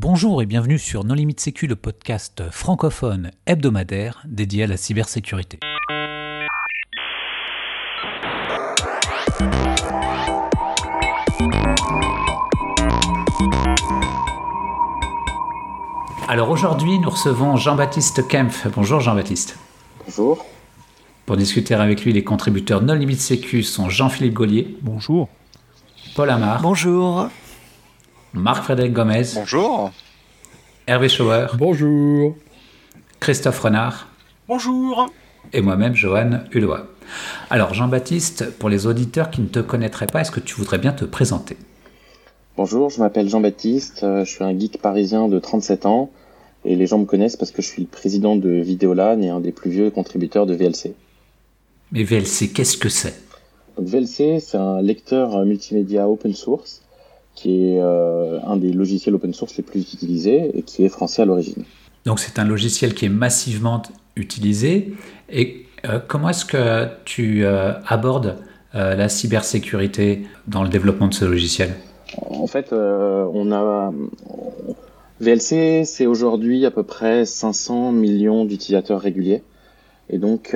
Bonjour et bienvenue sur Non Limite Sécu, le podcast francophone hebdomadaire dédié à la cybersécurité. Alors aujourd'hui, nous recevons Jean-Baptiste Kempf. Bonjour Jean-Baptiste. Bonjour. Pour discuter avec lui, les contributeurs Non Limite Sécu sont Jean-Philippe Gaulier. Bonjour. Paul Amar. Bonjour. Marc-Frédéric Gomez. Bonjour. Hervé Schauer. Bonjour. Christophe Renard. Bonjour. Et moi-même, Johan Hulot. Alors, Jean-Baptiste, pour les auditeurs qui ne te connaîtraient pas, est-ce que tu voudrais bien te présenter? Bonjour, je m'appelle Jean-Baptiste, euh, je suis un geek parisien de 37 ans et les gens me connaissent parce que je suis le président de Vidéolan et un des plus vieux contributeurs de VLC. Mais VLC, qu'est-ce que c'est? VLC, c'est un lecteur multimédia open source qui est euh, un des logiciels open source les plus utilisés et qui est français à l'origine. Donc c'est un logiciel qui est massivement utilisé. Et euh, comment est-ce que tu euh, abordes la cybersécurité dans le développement de ce logiciel? En fait, on a VLC, c'est aujourd'hui à peu près 500 millions d'utilisateurs réguliers et donc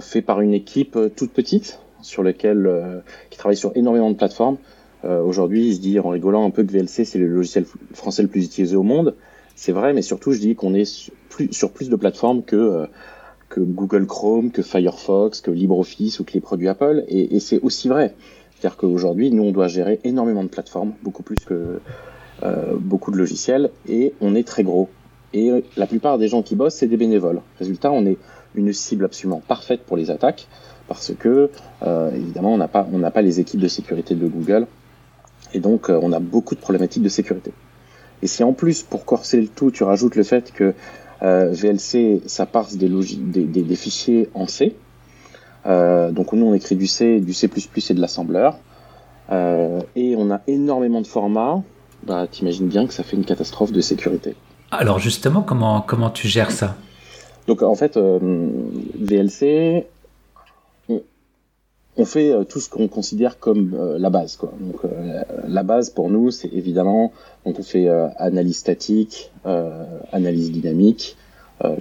fait par une équipe toute petite sur lequel qui travaille sur énormément de plateformes. Euh, aujourd'hui, je dis en rigolant un peu que VLC c'est le logiciel français le plus utilisé au monde. C'est vrai, mais surtout je dis qu'on est sur plus, de plateformes que euh, que Google Chrome, que Firefox, que LibreOffice ou que les produits Apple. Et, c'est aussi vrai. C'est-à-dire qu'aujourd'hui, nous, on doit gérer énormément de plateformes, beaucoup plus que euh, beaucoup de logiciels, et on est très gros. Et la plupart des gens qui bossent, c'est des bénévoles. Résultat, on est une cible absolument parfaite pour les attaques, parce que, euh, évidemment, on n'a pas les équipes de sécurité de Google, et donc euh, on a beaucoup de problématiques de sécurité. Et si en plus, pour corser le tout, tu rajoutes le fait que euh, VLC, ça parse des, des, des, des, fichiers en C. Euh, donc nous, on écrit du C, du C++ et de l'assembleur. Euh, et on a énormément de formats. Bah, T'imagines bien que ça fait une catastrophe de sécurité. Alors justement, comment, comment tu gères ça? Donc en fait, euh, VLC, on fait euh, tout ce qu'on considère comme euh, la base. Quoi. Donc, euh, la base pour nous, c'est évidemment, donc on fait analyse statique, analyse dynamique.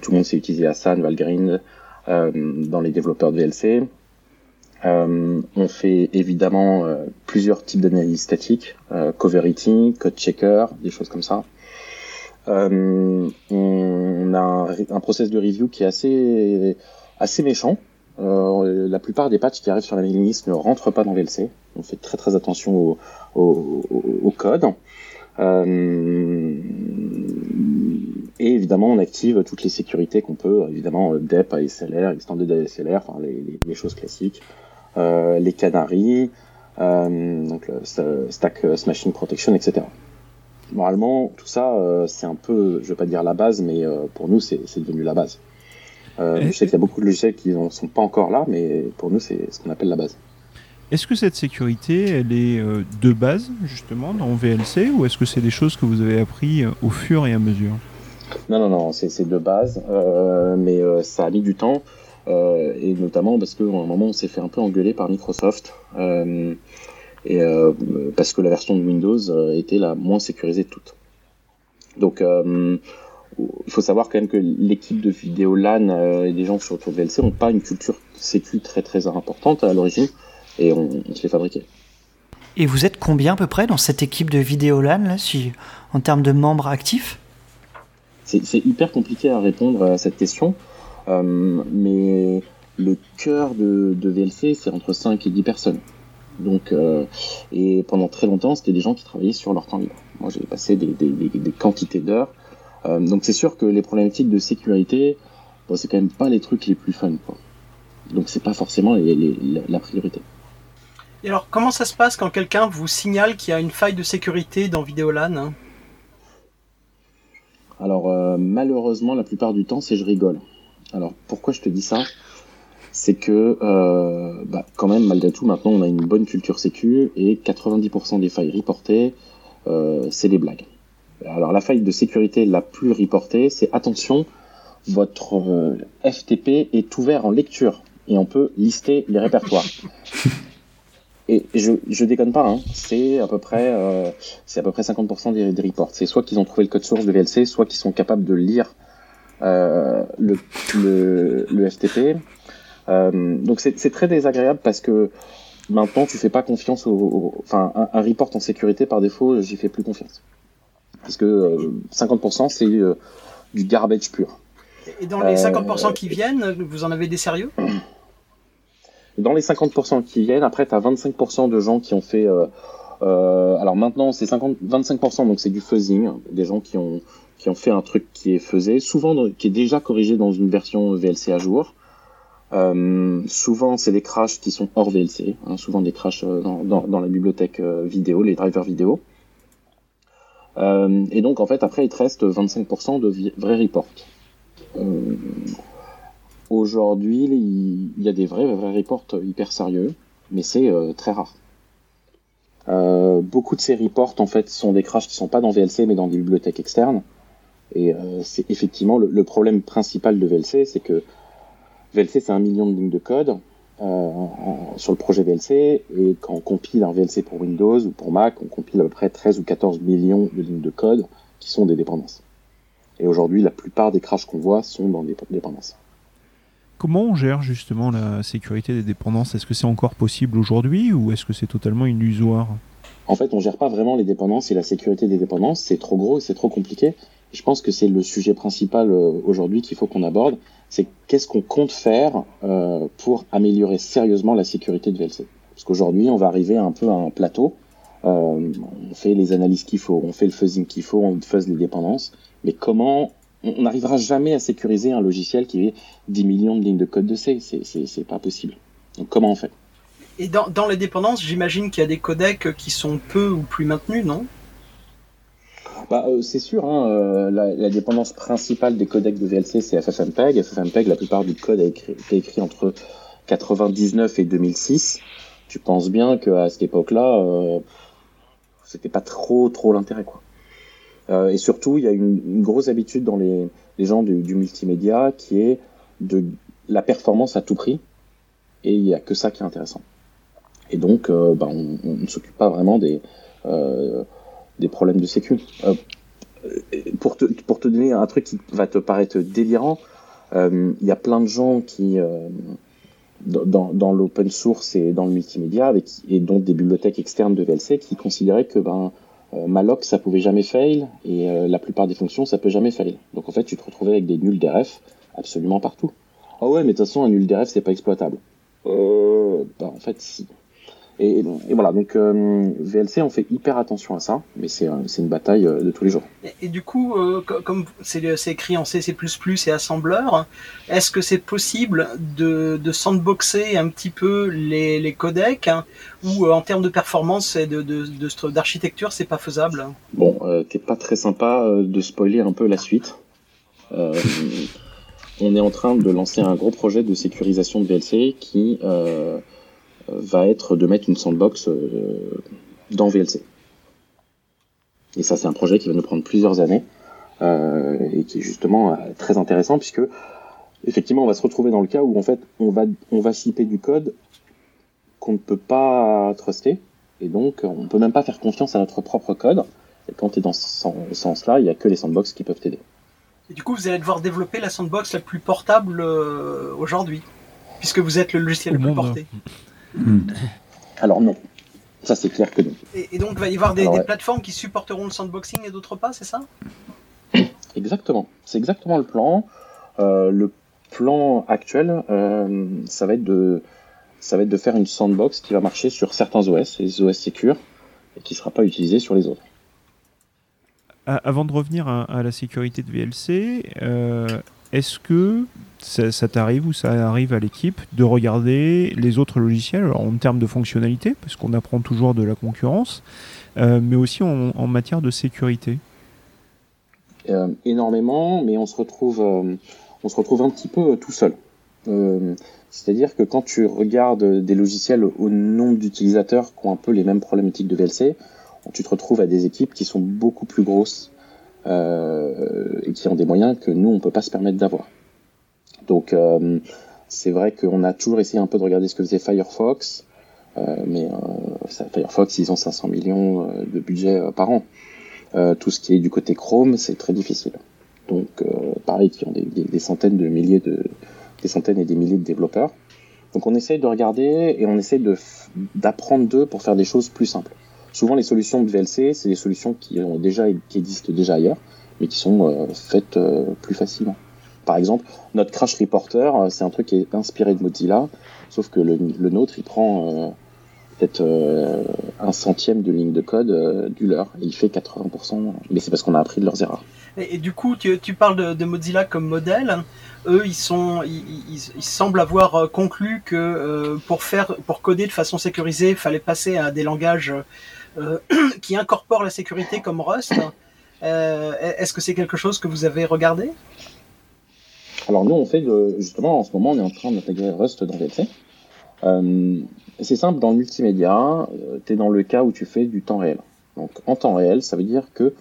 tout le monde sait utiliser Asana, Valgrind dans les développeurs de VLC. on fait évidemment plusieurs types d'analyse statique, Coverity, Code Checker, des choses comme ça. On a un, un, process de review qui est assez assez méchant. Euh, la plupart des patchs qui arrivent sur la mailing list ne rentrent pas dans VLC. On fait très très attention au, code. Euh, et évidemment, on active toutes les sécurités qu'on peut. Évidemment, DEP, ASLR, Extended ASLR, enfin les, choses classiques. Euh, les canaries, donc le stack smashing protection, etc moralement, tout ça, euh, c'est un peu, je vais pas dire la base, mais euh, pour nous, c'est devenu la base. Euh, je sais qu'il y a beaucoup de logiciels qui ne sont pas encore là, mais pour nous, c'est ce qu'on appelle la base. Est-ce que cette sécurité, elle est de base, justement, dans VLC, ou est-ce que c'est des choses que vous avez appris au fur et à mesure? Non, non, non, c'est de base, mais ça a mis du temps, et notamment parce qu'à un moment, on s'est fait un peu engueuler par Microsoft et euh, parce que la version de Windows euh, était la moins sécurisée de toutes. Donc euh, il faut savoir quand même que l'équipe de vidéo LAN euh, et des gens sur autour de VLC n'ont pas une culture sécu très très importante à l'origine et on, on se les fabriquait. Et vous êtes combien à peu près dans cette équipe de vidéo LAN là, si, en termes de membres actifs? C'est hyper compliqué à répondre à cette question, euh, mais le cœur de, de VLC c'est entre 5 et 10 personnes. Donc, euh, et pendant très longtemps, c'était des gens qui travaillaient sur leur temps libre. Moi, j'ai passé des, des, des, des quantités d'heures. Euh, donc, c'est sûr que les problématiques de sécurité, bon, c'est quand même pas les trucs les plus fun. Quoi. Donc, c'est pas forcément les, les, la priorité. Et alors, comment ça se passe quand quelqu'un vous signale qu'il y a une faille de sécurité dans Vidéolan hein? Alors, euh, malheureusement, la plupart du temps, c'est je rigole. Alors, pourquoi je te dis ça? C'est que euh, bah, quand même malgré tout maintenant on a une bonne culture sécu et 90% des failles reportées euh, c'est des blagues. Alors la faille de sécurité la plus reportée c'est attention votre euh, FTP est ouvert en lecture et on peut lister les répertoires. et je, je déconne pas, hein, c'est à peu près, euh, c'est à peu près 50% des, des reports. C'est soit qu'ils ont trouvé le code source de VLC, soit qu'ils sont capables de lire euh, le, le, le FTP. Donc c'est très désagréable parce que maintenant tu fais pas confiance au, enfin un, un, report en sécurité par défaut, j'y fais plus confiance parce que 50% c'est du garbage pur. Et dans les 50% qui viennent, vous en avez des sérieux? Dans les 50% qui viennent, après, tu as 25% de gens qui ont fait... Euh, euh, alors maintenant, c'est 25%, donc c'est du fuzzing, des gens qui ont, qui ont fait un truc qui est faisé, souvent qui est déjà corrigé dans une version VLC à jour. Euh, souvent, c'est des crashs qui sont hors VLC, hein, souvent des crashs euh, dans, dans, dans, la bibliothèque euh, vidéo, les drivers vidéo. Euh, et donc, en fait, après, il te reste 25% de vrais reports. Euh, Aujourd'hui, il y a des vrais, vrais reports hyper sérieux, mais c'est euh, très rare. Beaucoup de ces reports, en fait, sont des crashs qui sont pas dans VLC, mais dans des bibliothèques externes. Et c'est effectivement le, problème principal de VLC, c'est que VLC, c'est un million de lignes de code sur le projet VLC, et quand on compile un VLC pour Windows ou pour Mac, on compile à peu près 13 ou 14 millions de lignes de code qui sont des dépendances. Et aujourd'hui, la plupart des crashs qu'on voit sont dans des dépendances. Comment on gère justement la sécurité des dépendances? Est-ce que c'est encore possible aujourd'hui ou est-ce que c'est totalement illusoire? En fait, on gère pas vraiment les dépendances et la sécurité des dépendances. C'est trop gros et c'est trop compliqué. Je pense que c'est le sujet principal euh, aujourd'hui qu'il faut qu'on aborde. C'est qu'est-ce qu'on compte faire euh, pour améliorer sérieusement la sécurité de VLC. Parce qu'aujourd'hui, on va arriver un peu à un plateau. Euh, on fait les analyses qu'il faut, on fait le fuzzing qu'il faut, on fuzz les dépendances. Mais comment on n'arrivera jamais à sécuriser un logiciel qui est 10 millions de lignes de code de C. C'est pas possible. Donc comment on fait? Et dans, dans les dépendances, j'imagine qu'il y a des codecs qui sont peu ou plus maintenus, non? Bah, euh, c'est sûr, hein, euh, la, dépendance principale des codecs de VLC, c'est FFmpeg. FFmpeg, la plupart du code a été écrit entre 99 et 2006. Tu penses bien qu'à cette époque-là, euh, c'était pas trop trop l'intérêt, quoi. Et surtout, il y a une, grosse habitude dans les, gens du, multimédia qui est de la performance à tout prix. Et il n'y a que ça qui est intéressant. Et donc, bah, on, ne s'occupe pas vraiment des, des problèmes de sécu. Euh, pour, te, pour te donner un truc qui va te paraître délirant, euh, il y a plein de gens qui, euh, dans, dans l'open source et dans le multimédia, avec, et donc des bibliothèques externes de VLC, qui considéraient que ben, malloc ça pouvait jamais fail et la plupart des fonctions ça peut jamais fail. Donc en fait tu te retrouvais avec des nuls d'RF absolument partout. Ah ouais mais de toute façon un nul d'RF c'est pas exploitable. Euh, bah en fait si. Et, et voilà donc euh, VLC on fait hyper attention à ça mais c'est une bataille de tous les jours. Et, et du coup euh, comme c'est écrit en C++ et assembleur, est-ce que c'est possible de, de sandboxer un petit peu les, les codecs hein, ou en termes de performance et de d'architecture, de, de, c'est pas faisable Bon, euh, t'es pas très sympa de spoiler un peu la suite. Euh, on est en train de lancer un gros projet de sécurisation de VLC qui euh, va être de mettre une sandbox dans VLC. Et ça, c'est un projet qui va nous prendre plusieurs années et qui est justement très intéressant puisque effectivement, on va se retrouver dans le cas où en fait, on va on va shipper du code qu'on ne peut pas truster, et donc on ne peut même pas faire confiance à notre propre code. Et quand tu es dans ce sens-là, il n'y a que les sandbox qui peuvent t'aider. Et du coup, vous allez devoir développer la sandbox la plus portable euh, aujourd'hui, puisque vous êtes le logiciel le plus porté. Mmh. Alors non, ça c'est clair que non. Et, et, donc il va y avoir des, Alors, des ouais. plateformes qui supporteront le sandboxing et d'autres pas, c'est ça? Exactement, c'est exactement le plan. Euh, le plan actuel, euh, ça va être de ça va être de faire une sandbox qui va marcher sur certains OS, les OS sécures, et qui ne sera pas utilisée sur les autres. Avant de revenir à, à la sécurité de VLC, euh, est-ce que ça, t'arrive ou ça arrive à l'équipe de regarder les autres logiciels en termes de fonctionnalité, parce qu'on apprend toujours de la concurrence, euh, mais aussi en, matière de sécurité? Euh, Énormément, mais on se retrouve, euh, on se retrouve un petit peu tout seul. C'est-à-dire que quand tu regardes des logiciels au nombre d'utilisateurs qui ont un peu les mêmes problématiques de VLC, tu te retrouves à des équipes qui sont beaucoup plus grosses et qui ont des moyens que nous, on peut pas se permettre d'avoir. Donc, euh, c'est vrai qu'on a toujours essayé un peu de regarder ce que faisait Firefox. mais ça, Firefox, ils ont 500 millions de budget par an. tout ce qui est du côté Chrome, c'est très difficile. Donc, pareil, qui ont des, des, centaines de milliers de, des centaines et des milliers de développeurs. Donc, on essaye de regarder et on essaye de d'apprendre d'eux pour faire des choses plus simples. Souvent, les solutions de VLC, c'est des solutions qui ont déjà qui existent déjà ailleurs, mais qui sont faites plus facilement. Par exemple, notre Crash Reporter, euh, c'est un truc qui est inspiré de Mozilla, sauf que le, nôtre, il prend euh, peut-être euh, un centième de ligne de code du leur, et il fait 80%, mais c'est parce qu'on a appris de leurs erreurs. Et, du coup, tu, parles de, Mozilla comme modèle. Eux, ils sont, ils, semblent avoir conclu que pour faire, pour coder de façon sécurisée, il fallait passer à des langages qui incorporent la sécurité comme Rust. Est-ce que c'est quelque chose que vous avez regardé? Alors nous, on fait de, justement, en ce moment, on est en train d'intégrer Rust dans VLC. Euh, c'est simple, dans le multimédia, euh, tu es dans le cas où tu fais du temps réel. Donc en temps réel, ça veut dire que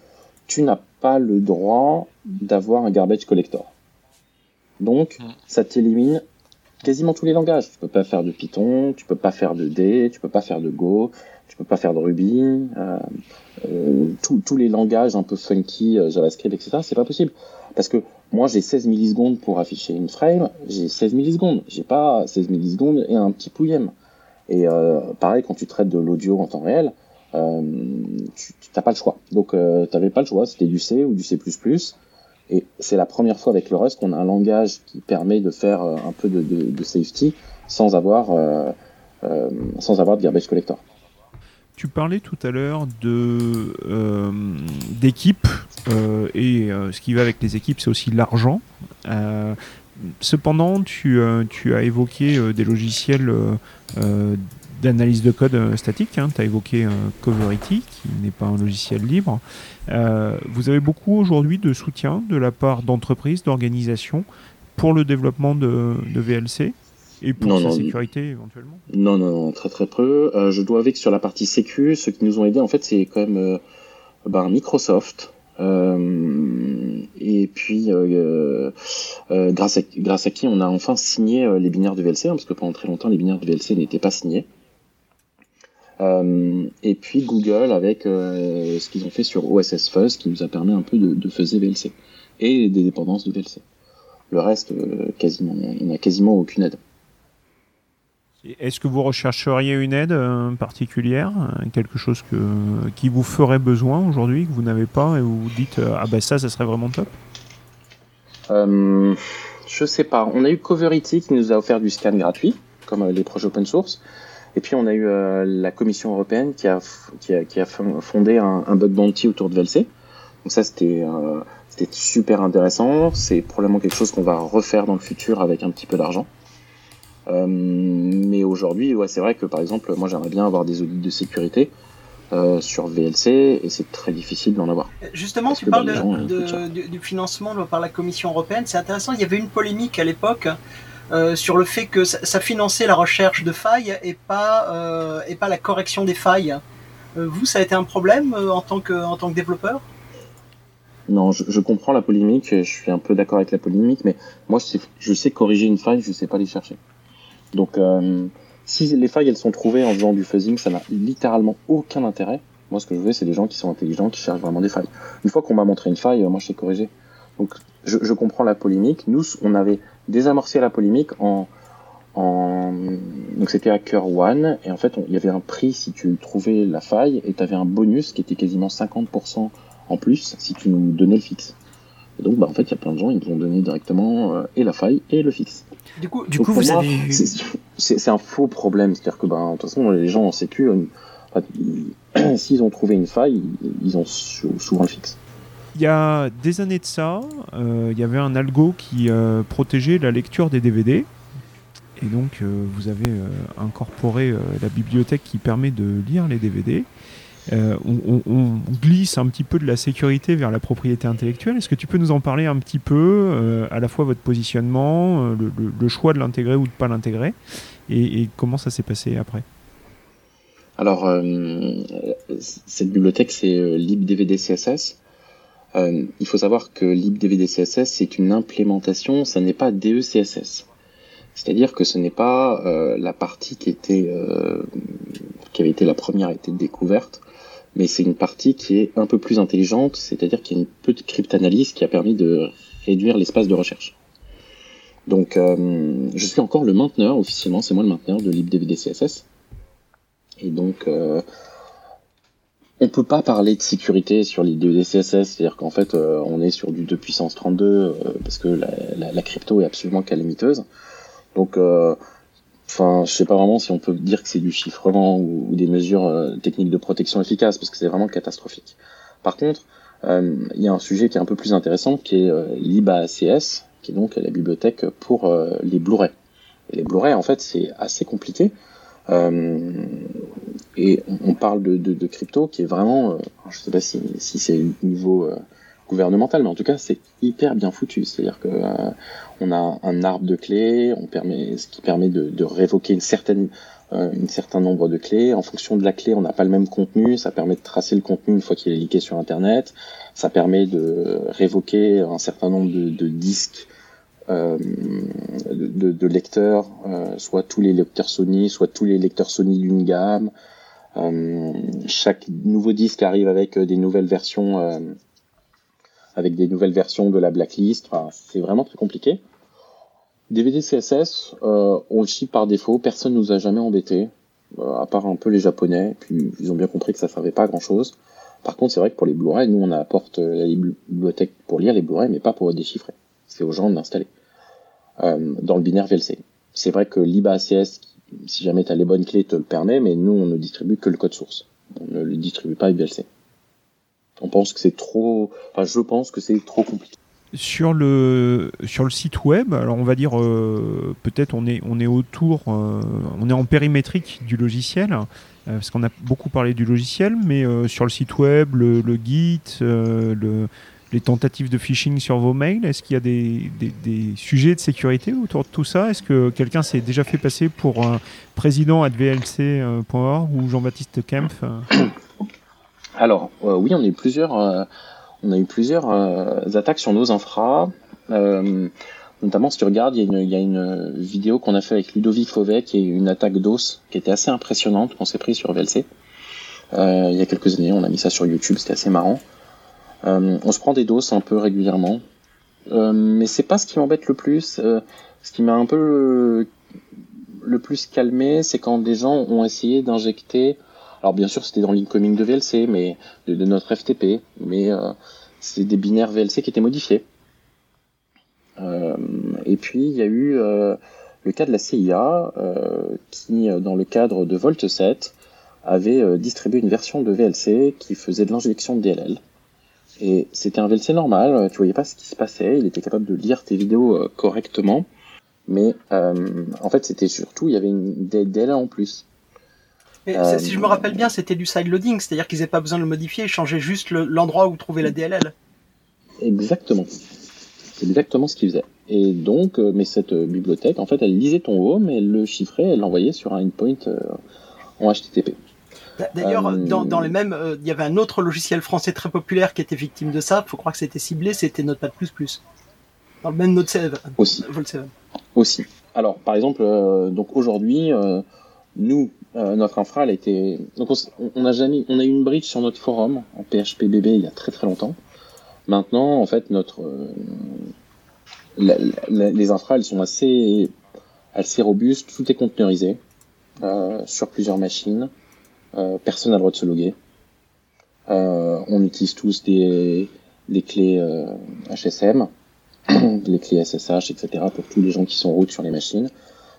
tu n'as pas le droit d'avoir un garbage collector. Donc hmm. ça t'élimine quasiment tous les langages. Tu peux pas faire de Python, tu peux pas faire de D, tu peux pas faire de Go, tu peux pas faire de Ruby, euh, euh tous les langages un peu funky, euh, JavaScript, etc. C'est pas possible parce que moi, j'ai 16 millisecondes pour afficher une frame, j'ai 16 millisecondes. J'ai pas 16 millisecondes et un petit pouillem. Et euh, pareil, quand tu traites de l'audio en temps réel, euh, tu n'as pas le choix. Donc, euh, tu n'avais pas le choix, c'était du C ou du C++. Et c'est la première fois avec le Rust qu'on a un langage qui permet de faire euh, un peu de, safety sans avoir, euh, euh, sans avoir de garbage collector. Tu parlais tout à l'heure de d'équipes et ce qui va avec les équipes, c'est aussi l'argent. cependant, tu, as évoqué des logiciels d'analyse de code statique. Hein. Tu as évoqué Coverity, qui n'est pas un logiciel libre. vous avez beaucoup aujourd'hui de soutien de la part d'entreprises, d'organisations pour le développement de, de VLC. Et pour sa sécurité éventuellement? Non, non, non, très très peu. Euh, je dois avouer que sur la partie sécu, ceux qui nous ont aidés, en fait, c'est quand même euh, ben, Microsoft. Euh, et puis, grâce, à, grâce à qui on a enfin signé les binaires de VLC, hein, parce que pendant très longtemps, les binaires de VLC n'étaient pas signés. Et puis Google avec ce qu'ils ont fait sur OSS Fuzz, qui nous a permis un peu de, de faiser VLC et des dépendances de VLC. Le reste, quasiment, on n'a quasiment aucune aide. Est-ce que vous rechercheriez une aide euh, particulière, euh, quelque chose que, qui vous ferait besoin aujourd'hui, que vous n'avez pas, et vous vous dites euh, ah ben ça, ça serait vraiment top? Euh, Je sais pas. On a eu Coverity qui nous a offert du scan gratuit, comme les projets open source. Et puis on a eu la Commission européenne qui a, qui a, qui a fondé un, un, bug bounty autour de VLC. Donc ça c'était c'était super intéressant. C'est probablement quelque chose qu'on va refaire dans le futur avec un petit peu d'argent. Euh, mais aujourd'hui, ouais, c'est vrai que par exemple, moi j'aimerais bien avoir des audits de sécurité euh, sur VLC et c'est très difficile d'en avoir. Justement, tu parles de, du, financement par la Commission européenne, c'est intéressant. Il y avait une polémique à l'époque euh, sur le fait que ça, finançait la recherche de failles et pas, et pas la correction des failles. vous, ça a été un problème en, tant que, en tant que développeur? Non, je, comprends la polémique, je suis un peu d'accord avec la polémique, mais moi je sais, corriger une faille, je sais pas les chercher. Donc, euh, si les failles elles sont trouvées en faisant du fuzzing, ça n'a littéralement aucun intérêt. Moi, ce que je veux, c'est des gens qui sont intelligents, qui cherchent vraiment des failles. Une fois qu'on m'a montré une faille, moi, je sais corriger. Donc, je, comprends la polémique. Nous, on avait désamorcé la polémique en, en... donc c'était Hacker One et en fait il y avait un prix si tu trouvais la faille et tu avais un bonus qui était quasiment 50% en plus si tu nous donnais le fixe. Et donc bah en fait il y a plein de gens ils nous ont donné directement euh, et la faille et le fixe. Du coup, du coup vous avez c'est un faux problème, c'est-à-dire que ben, de toute façon les gens en sécu, euh, s'ils ont trouvé une faille, ils ont souvent le fixe. Il y a des années de ça, euh, il y avait un algo qui euh, protégeait la lecture des DVD. Et donc, vous avez incorporé la bibliothèque qui permet de lire les DVD. Euh, on, glisse un petit peu de la sécurité vers la propriété intellectuelle. Est-ce que tu peux nous en parler un petit peu, euh, à la fois votre positionnement, euh, le, choix de l'intégrer ou de ne pas l'intégrer, et, comment ça s'est passé après? Alors, cette bibliothèque, c'est libdvdcss. Il faut savoir que libdvdcss, c'est une implémentation, ça n'est pas DECSS. C'est-à-dire que ce n'est pas euh, la partie qui était euh, qui avait été la première à été découverte, mais c'est une partie qui est un peu plus intelligente, c'est-à-dire qu'il y a une petite cryptanalyse qui a permis de réduire l'espace de recherche. Donc, euh, je suis encore le mainteneur, officiellement, c'est moi le mainteneur de libdvd CSS. Et donc, euh, on peut pas parler de sécurité sur libdvd CSS, c'est-à-dire qu'en fait, euh, on est sur du 2 puissance 32, euh, parce que la, la, la, crypto est absolument calamiteuse. Donc, euh, enfin, je sais pas vraiment si on peut dire que c'est du chiffrement ou, des mesures euh, techniques de protection efficaces, parce que c'est vraiment catastrophique. Par contre, il y a un sujet qui est un peu plus intéressant, qui est l'IBA-ACS, qui est donc la bibliothèque pour euh, les Blu-ray. Les Blu-ray, en fait, c'est assez compliqué. Euh, et on parle de, de, de, crypto qui est vraiment, euh, je sais pas si, si c'est niveau euh, gouvernemental, mais en tout cas, c'est hyper bien foutu. C'est-à-dire que euh, on a un arbre de clés, on permet, ce qui permet de, de révoquer une certaine un certain nombre de clés. En fonction de la clé, on n'a pas le même contenu. Ça permet de tracer le contenu une fois qu'il est leaké sur Internet. Ça permet de révoquer un certain nombre de, disques euh, de, de, lecteurs, euh, soit tous les lecteurs Sony, soit tous les lecteurs Sony d'une gamme. Euh, chaque nouveau disque arrive avec des nouvelles versions, euh, avec des nouvelles versions de la blacklist. Enfin, c'est vraiment très compliqué. DVD CSS, euh, on le chip par défaut. Personne nous a jamais embêté, à part un peu les Japonais. Puis ils ont bien compris que ça servait pas à grand chose. Par contre, c'est vrai que pour les Blu-ray, nous on apporte la bibliothèque pour lire les Blu-ray, mais pas pour déchiffrer c'est aux gens de l'installer euh, dans le binaire VLC. C'est vrai que l'IBA-ACS, si jamais tu as les bonnes clés, te le permet, mais nous, on ne distribue que le code source. On ne le distribue pas VLC. On pense que c'est trop... Enfin, je pense que c'est trop compliqué. Sur le, site web, alors on va dire, euh, peut-être on est, on est autour, euh, on est en périmétrique du logiciel, euh, parce qu'on a beaucoup parlé du logiciel, mais euh, sur le site web, le, Git, le, les tentatives de phishing sur vos mails Est-ce qu'il y a des, sujets de sécurité autour de tout ça? Est-ce que quelqu'un s'est déjà fait passer pour un président advlc.org ou Jean-Baptiste Kempf Alors, euh, oui, on a eu plusieurs, euh, euh, attaques sur nos infras. notamment, si tu regardes, il y, il y, a une vidéo qu'on a fait avec Ludovic Fauvet, qui est une attaque DOS, qui était assez impressionnante, qu'on s'est pris sur VLC. il y a quelques années, on a mis ça sur YouTube, c'était assez marrant. Euh, on se prend des doses un peu régulièrement, euh, mais c'est pas ce qui m'embête le plus. Euh, ce qui m'a un peu le, plus calmé, c'est quand des gens ont essayé d'injecter. Alors bien sûr, c'était dans l'incoming de VLC, mais de, notre FTP, mais c'est des binaires VLC qui étaient modifiés. et puis il y a eu le cas de la CIA qui, dans le cadre de Volt 7, avait distribué une version de VLC qui faisait de l'injection de DLL. Et c'était un VLC normal, tu voyais pas ce qui se passait, il était capable de lire tes vidéos euh, correctement, mais euh, en fait c'était surtout, il y avait une DLL en plus. Euh, si je me rappelle bien, c'était du sideloading, c'est-à-dire qu'ils n'avaient pas besoin de le modifier, ils changeaient juste l'endroit le, où trouver la DLL. Exactement. C'est exactement ce qu'ils faisaient. Et donc, euh, mais cette bibliothèque, en fait, elle lisait ton home, elle le chiffrait, elle l'envoyait sur un endpoint en HTTP. D'ailleurs, euh... dans, dans, les mêmes, euh, il y avait un autre logiciel français très populaire qui était victime de ça. Il faut croire que c'était ciblé, c'était Notepad++. Dans le même Node7. Aussi. Vol7. Aussi. Alors, par exemple, euh, donc aujourd'hui, euh, nous, notre infra, elle a été, donc on, on, a jamais, on a eu une bridge sur notre forum en PHPBB il y a très très longtemps. Maintenant, en fait, notre, la, la, les infras, elles sont assez, assez robustes. Tout est conteneurisé sur plusieurs machines. Euh, personne n'a le droit de se loguer. Euh, on utilise tous des, clés euh, HSM, les clés SSH, etc. pour tous les gens qui sont route sur les machines.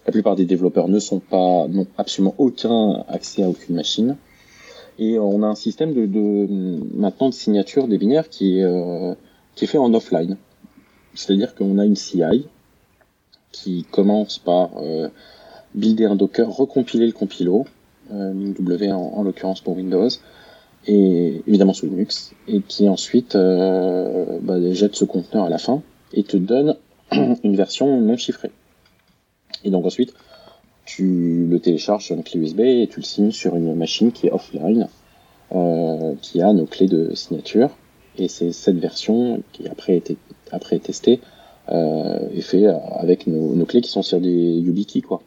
La plupart des développeurs ne sont pas, n'ont absolument aucun accès à aucune machine. Et on a un système de, maintenant de signature des binaires qui est, euh, qui fait en offline. C'est-à-dire qu'on a une CI qui commence par euh, builder un Docker, recompiler le compilo, euh, W en, en l'occurrence pour Windows, et évidemment sous Linux, et qui ensuite euh, bah, jette ce conteneur à la fin et te donne une version non chiffrée. Et donc ensuite, tu le télécharges sur une clé USB et tu le signes sur une machine qui est offline, euh, qui a nos clés de signature. Et c'est cette version qui après été après testée est fait avec nos, clés qui sont sur des YubiKey, quoi.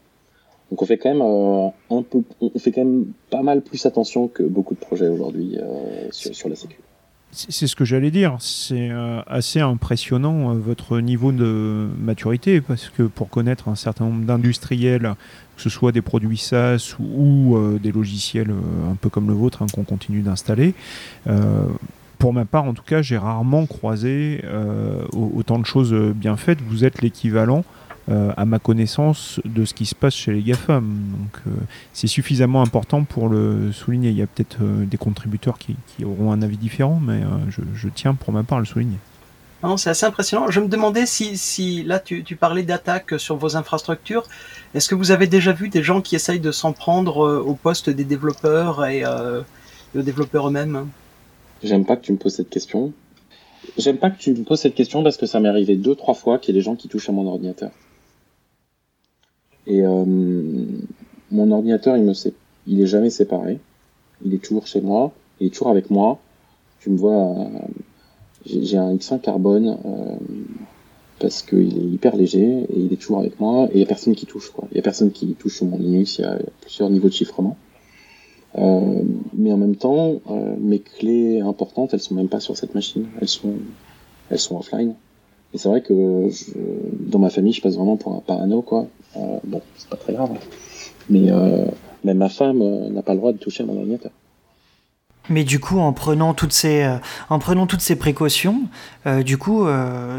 Donc on fait quand même un peu, on fait quand même pas mal plus attention que beaucoup de projets aujourd'hui sur, sur la sécurité. C'est ce que j'allais dire. C'est euh, assez impressionnant euh, votre niveau de maturité parce que pour connaître un certain nombre d'industriels, que ce soit des produits SaaS ou, euh, des logiciels un peu comme le vôtre hein, qu'on continue d'installer, pour ma part en tout cas, j'ai rarement croisé autant de choses bien faites. Vous êtes l'équivalent euh, à ma connaissance, de ce qui se passe chez les GAFAM. Donc euh, c'est suffisamment important pour le souligner. Il y a peut-être euh, des contributeurs qui, auront un avis différent, mais je, tiens pour ma part à le souligner. C'est assez impressionnant. Je me demandais si, si là tu, parlais d'attaques sur vos infrastructures. Est-ce que vous avez déjà vu des gens qui essayent de s'en prendre au poste des développeurs et, et aux développeurs eux-mêmes? J'aime pas que tu me poses cette question. J'aime pas que tu me poses cette question parce que ça m'est arrivé deux, trois fois qu'il y ait des gens qui touchent à mon ordinateur. Et euh, mon ordinateur, il me il est jamais séparé. Il est toujours chez moi. Il est toujours avec moi. Tu me vois, euh, j'ai un X1 carbone euh, parce qu'il est hyper léger et il est toujours avec moi. Et il y a personne qui touche. Quoi. Il y a personne qui touche sur mon Linux. Il y a plusieurs niveaux de chiffrement. Euh, mais en même temps, euh, mes clés importantes, elles sont même pas sur cette machine. Elles sont, elles sont offline. Et c'est vrai que je, dans ma famille, je passe vraiment pour un parano, quoi. Euh, bon, c'est pas très grave. Hein. Mais euh, même ma femme euh, n'a pas le droit de toucher à mon ordinateur. Mais du coup, en prenant toutes ces, en prenant toutes ces précautions, du coup,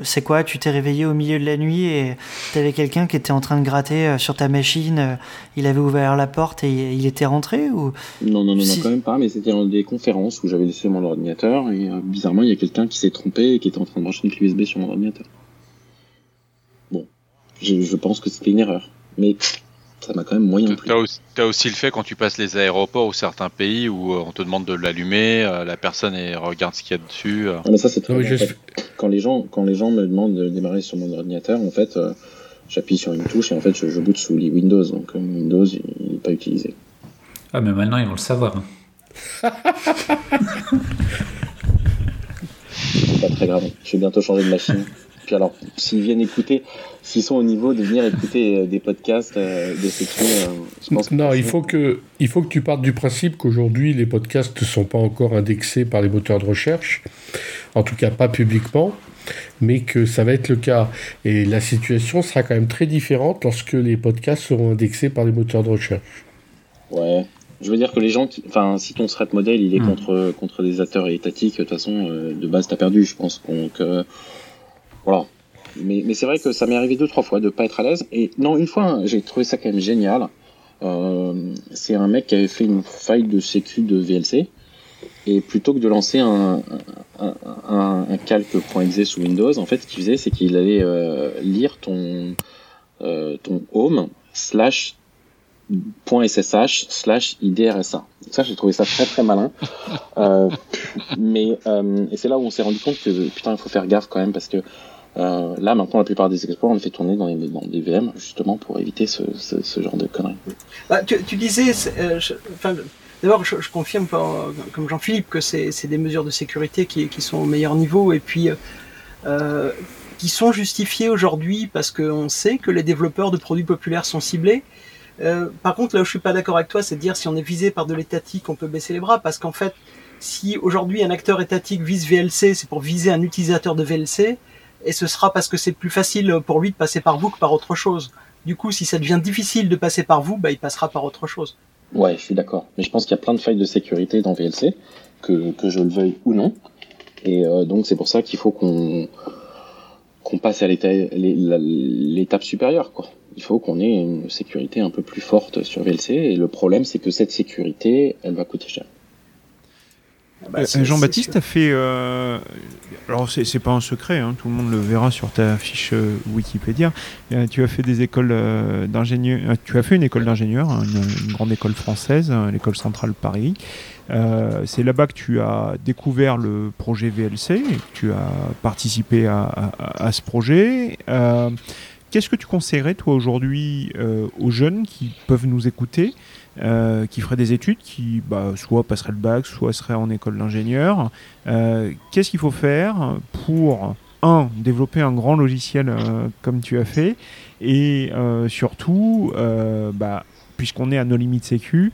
c'est quoi? Tu t'es réveillé au milieu de la nuit et t'avais quelqu'un qui était en train de gratter sur ta machine. il avait ouvert la porte et il était rentré ou? Non, non, non, non, quand même pas. Mais c'était dans des conférences où j'avais laissé mon ordinateur et bizarrement, il y a quelqu'un qui s'est trompé et qui était en train de brancher une clé USB sur mon ordinateur. Je, pense que c'était une erreur. Mais ça m'a quand même moyen plu. T'as aussi, le fait quand tu passes les aéroports ou certains pays où euh, on te demande de l'allumer, euh, la personne et regarde ce qu'il y a dessus. Euh. Ah, mais ça c'est très quand les gens quand les gens me demandent de démarrer sur mon ordinateur, en fait, j'appuie sur une touche et en fait je, je boot sous les Windows. Donc Windows il n'est pas utilisé. Ah mais maintenant ils vont le savoir. Hein. c'est pas très grave. Je vais bientôt changer de machine. Puis alors, s'ils viennent écouter, s'ils sont au niveau de venir écouter euh, des podcasts euh, de sécu, euh, je pense que Non, il faut que, il faut que tu partes du principe qu'aujourd'hui, les podcasts ne sont pas encore indexés par les moteurs de recherche, en tout cas pas publiquement, mais que ça va être le cas. Et la situation sera quand même très différente lorsque les podcasts seront indexés par les moteurs de recherche. Ouais, je veux dire que les gens, qui, enfin, si ton threat model il est hmm. contre contre des acteurs étatiques, de toute façon, de base t'as perdu, je pense. Donc voilà. Mais, mais c'est vrai que ça m'est arrivé deux trois fois de pas être à l'aise. Et non, une fois, hein, j'ai trouvé ça quand même génial. Euh, c'est un mec qui avait fait une faille de sécu de VLC. Et plutôt que de lancer un, un, un, un calque.exe sous Windows, en fait, ce qu'il faisait, c'est qu'il allait euh, lire ton, euh, ton home slash .ssh slash idrsa. Ça, j'ai trouvé ça très très malin. Euh, mais euh, et c'est là où on s'est rendu compte que putain, il faut faire gaffe quand même parce que euh, là, maintenant, la plupart des exploits, on les fait tourner dans, des VM, justement, pour éviter ce, genre de conneries. Bah, tu, disais, euh, d'abord, je, confirme, comme Jean-Philippe, que c'est des mesures de sécurité qui, sont au meilleur niveau et puis euh, qui sont justifiées aujourd'hui parce qu'on sait que les développeurs de produits populaires sont ciblés. par contre, là où je suis pas d'accord avec toi, c'est de dire si on est visé par de l'étatique, on peut baisser les bras, parce qu'en fait, si aujourd'hui un acteur étatique vise VLC, c'est pour viser un utilisateur de VLC, et ce sera parce que c'est plus facile pour lui de passer par vous que par autre chose. Du coup, si ça devient difficile de passer par vous, bah, il passera par autre chose. Ouais, je suis d'accord. Mais je pense qu'il y a plein de failles de sécurité dans VLC, que, je le veuille ou non. Et euh, donc c'est pour ça qu'il faut qu'on qu'on passe à l'étape supérieure. Quoi. Il faut qu'on ait une sécurité un peu plus forte sur VLC. Et le problème, c'est que cette sécurité, elle va coûter cher. Ah bah, euh, Jean-Baptiste a fait. Euh, alors, c'est pas un secret, hein, tout le monde le verra sur ta fiche euh, Wikipédia. tu as fait des écoles d'ingénieur. tu as fait une école d'ingénieur, hein, une, grande école française, l'école centrale Paris. c'est là-bas que tu as découvert le projet VLC et que tu as participé à, à ce projet. Qu'est-ce que tu conseillerais, toi, aujourd'hui, aux jeunes qui peuvent nous écouter euh, qui ferait des études, qui bah, soit passerait le bac, soit serait en école d'ingénieur. Euh, qu'est-ce qu'il faut faire pour, un, développer un grand logiciel comme tu as fait, et surtout, bah, puisqu'on est à nos limites sécu,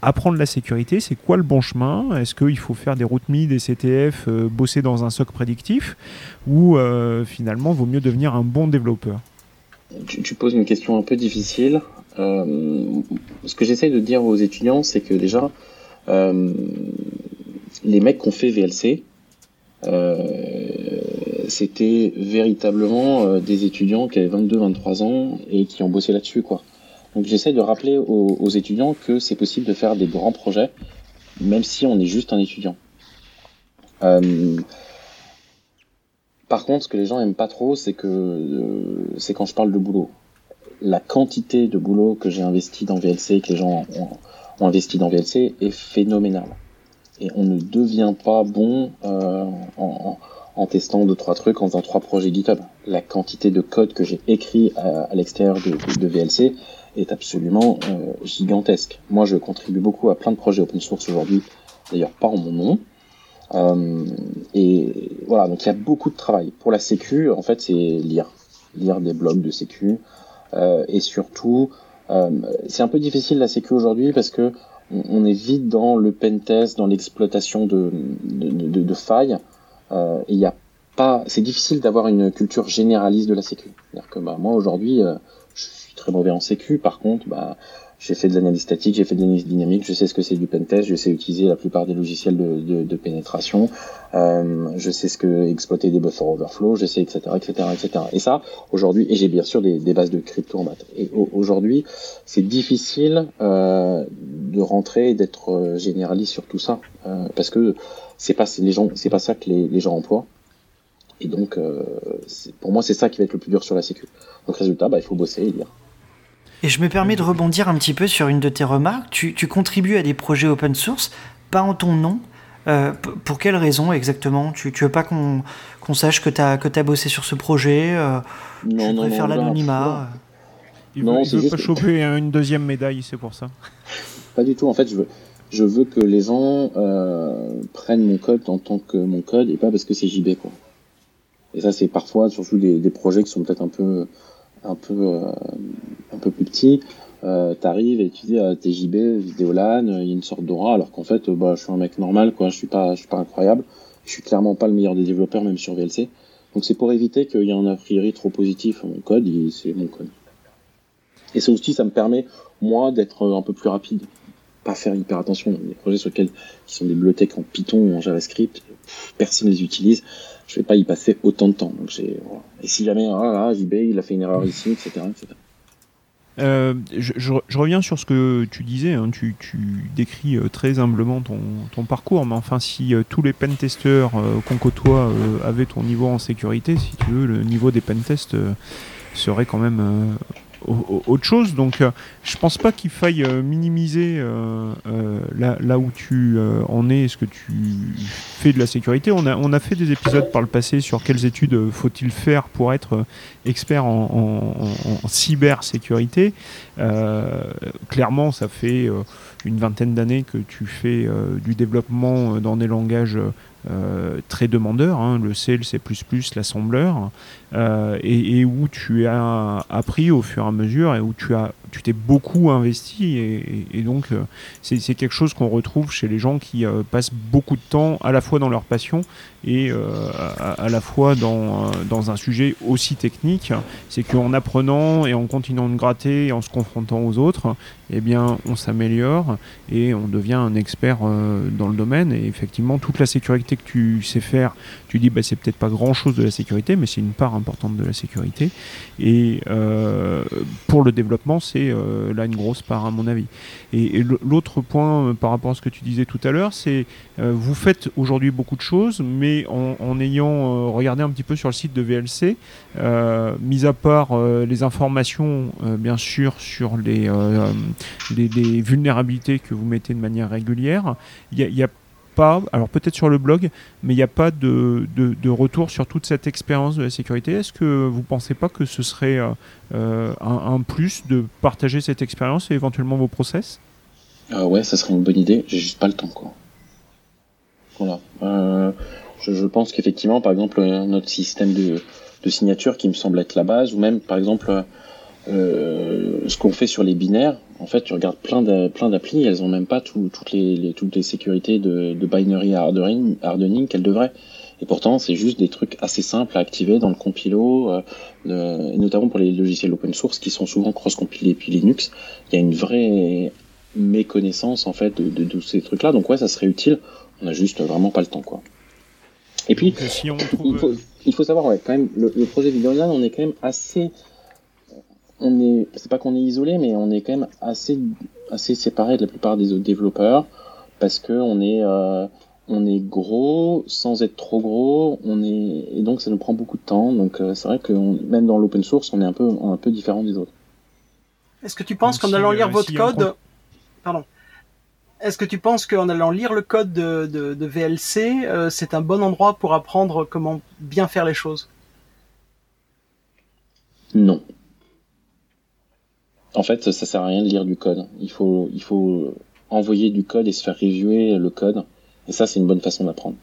apprendre la sécurité, c'est quoi le bon chemin? Est-ce qu'il faut faire des routes mi, des CTF, bosser dans un SOC prédictif, ou finalement, vaut mieux devenir un bon développeur? Tu, poses une question un peu difficile. Ce que j'essaye de dire aux étudiants, c'est que déjà, les mecs qui ont fait VLC, euh, c'était véritablement euh, des étudiants qui avaient 22-23 ans et qui ont bossé là-dessus, quoi. Donc j'essaie de rappeler aux, étudiants que c'est possible de faire des grands projets, même si on est juste un étudiant. Euh, par contre, ce que les gens aiment pas trop, c'est que c'est quand je parle de boulot. La quantité de boulot que j'ai investi dans VLC, que les gens ont investi dans VLC, est phénoménale et on ne devient pas bon euh, en, testant deux trois trucs en faisant trois projets GitHub. La quantité de code que j'ai écrit à, l'extérieur de, de, VLC est absolument euh, gigantesque. Moi, je contribue beaucoup à plein de projets open source aujourd'hui, d'ailleurs pas en mon nom. Euh, et voilà, donc il y a beaucoup de travail. Pour la sécu, en fait, c'est lire, lire des blogs de sécu, et surtout, euh, c'est un peu difficile la sécu aujourd'hui parce que on est vite dans le pentest, dans l'exploitation de, de, de, failles. Euh, y a pas, c'est difficile d'avoir une culture généraliste de la sécu. C'est-à-dire que bah, moi aujourd'hui, euh, je suis très mauvais en sécu. Par contre, bah, j'ai fait de l'analyse statique, j'ai fait de l'analyse dynamique, je sais ce que c'est du pentest, je sais utiliser la plupart des logiciels de, de, de pénétration, euh, je sais ce que exploiter des buffer overflow, je sais etc etc etc. Et ça aujourd'hui, et j'ai bien sûr des, des, bases de crypto en maths. Et aujourd'hui, c'est difficile euh, de rentrer et d'être euh, généraliste sur tout ça euh, parce que c'est pas les gens, c'est pas ça que les, les gens emploient. Et donc, euh, pour moi, c'est ça qui va être le plus dur sur la sécu. Donc, résultat, bah, il faut bosser et lire. Et je me permets de rebondir un petit peu sur une de tes remarques. Tu, tu contribues à des projets open source, pas en ton nom. Euh, pour quelle raison exactement? Tu, tu veux pas qu'on sache que tu as, que as bossé sur ce projet euh, non, Tu préfères l'anonymat Il veut, veut pas choper une deuxième médaille, c'est pour ça. Pas du tout. En fait, je veux, je veux que les gens euh, prennent mon code en tant que mon code et pas parce que c'est JB. Quoi. Et ça, c'est parfois surtout des, des projets qui sont peut-être un peu un peu euh, un peu plus petit, euh, t'arrives et tu dis Vidéolan, il y a une sorte d'aura, alors qu'en fait, bah, je suis un mec normal, je suis pas, je suis pas incroyable, je suis clairement pas le meilleur des développeurs, même sur VLC. Donc c'est pour éviter qu'il y ait un a priori trop positif à mon code, c'est mon code. Et ça aussi, ça me permet, moi, d'être un peu plus rapide. Pas faire hyper attention. Les projets sur lesquels, qui sont des bibliothèques en Python ou en JavaScript, personne les utilise je vais pas y passer autant de temps. Donc j'ai, Et si jamais, ah JB, il a fait une erreur ici, etc. Euh, je, reviens sur ce que tu disais, hein. tu, décris euh, très humblement ton, ton, parcours, mais enfin si euh, tous les pentesters qu'on côtoie avaient ton niveau en sécurité, si tu veux, le niveau des pentests serait quand même autre chose. Donc, euh, je pense pas qu'il faille euh, minimiser euh, là, où tu en es, ce que tu fais de la sécurité. On a, on a fait des épisodes par le passé sur quelles études faut-il faire pour être expert en, en, en cybersécurité. clairement, ça fait une vingtaine d'années que tu fais du développement dans des langages euh, très demandeur, hein, le C, le C++, l'assembleur, euh, et, où tu as appris au fur et à mesure et où tu as tu t'es beaucoup investi et, donc euh, c'est quelque chose qu'on retrouve chez les gens qui passent beaucoup de temps à la fois dans leur passion et à, la fois dans, dans un sujet aussi technique. C'est qu'en apprenant et en continuant de gratter et en se confrontant aux autres, eh on s'améliore et on devient un expert dans le domaine. Et effectivement, toute la sécurité que tu sais faire, tu dis bah, c'est peut-être pas grand-chose de la sécurité, mais c'est une part importante de la sécurité. Et euh, pour le développement, c'est euh, là une grosse part à mon avis. Et, l'autre point euh, par rapport à ce que tu disais tout à l'heure, c'est vous faites aujourd'hui beaucoup de choses, mais en, ayant regardé un petit peu sur le site de VLC, mis à part les informations bien sûr sur les, les, vulnérabilités que vous mettez de manière régulière, il y a alors peut-être sur le blog, mais il n'y a pas de, retour sur toute cette expérience de la sécurité. Est-ce que vous ne pensez pas que ce serait euh, euh, un, plus de partager cette expérience et éventuellement vos process? Ah Ouais, ça serait une bonne idée. J'ai juste pas le temps, quoi. Voilà. Euh, Je, pense qu'effectivement, par exemple, notre système de, signature qui me semble être la base, ou même, par exemple, ce qu'on fait sur les binaires, en fait, tu regardes plein d'applis, elles ont même pas toutes, les, toutes les sécurités de, de binary hardening, hardening qu'elles devraient. Et pourtant, c'est juste des trucs assez simples à activer dans le compilo, euh, et notamment pour les logiciels open source qui sont souvent cross-compilés puis Linux. Il y a une vraie méconnaissance en fait de, tous ces trucs-là. Donc ouais, ça serait utile. On a juste vraiment pas le temps, quoi. Et puis, il, faut, savoir, ouais, quand même, le, projet Videoland, on est quand même assez on est, c'est pas qu'on est isolé, mais on est quand même assez, assez séparé de la plupart des autres développeurs parce que on est, euh, on est gros sans être trop gros, on est, et donc ça nous prend beaucoup de temps. Donc euh, c'est vrai que même dans l'open source, on est un peu, un peu différent des autres. Est-ce que tu penses qu'en allant lire votre code, pardon, est-ce que tu penses qu'en allant lire le code de, de, VLC, euh, c'est un bon endroit pour apprendre comment bien faire les choses? Non. En fait, ça sert à rien de lire du code. Il faut, il faut envoyer du code et se faire reviewer le code. Et ça, c'est une bonne façon d'apprendre.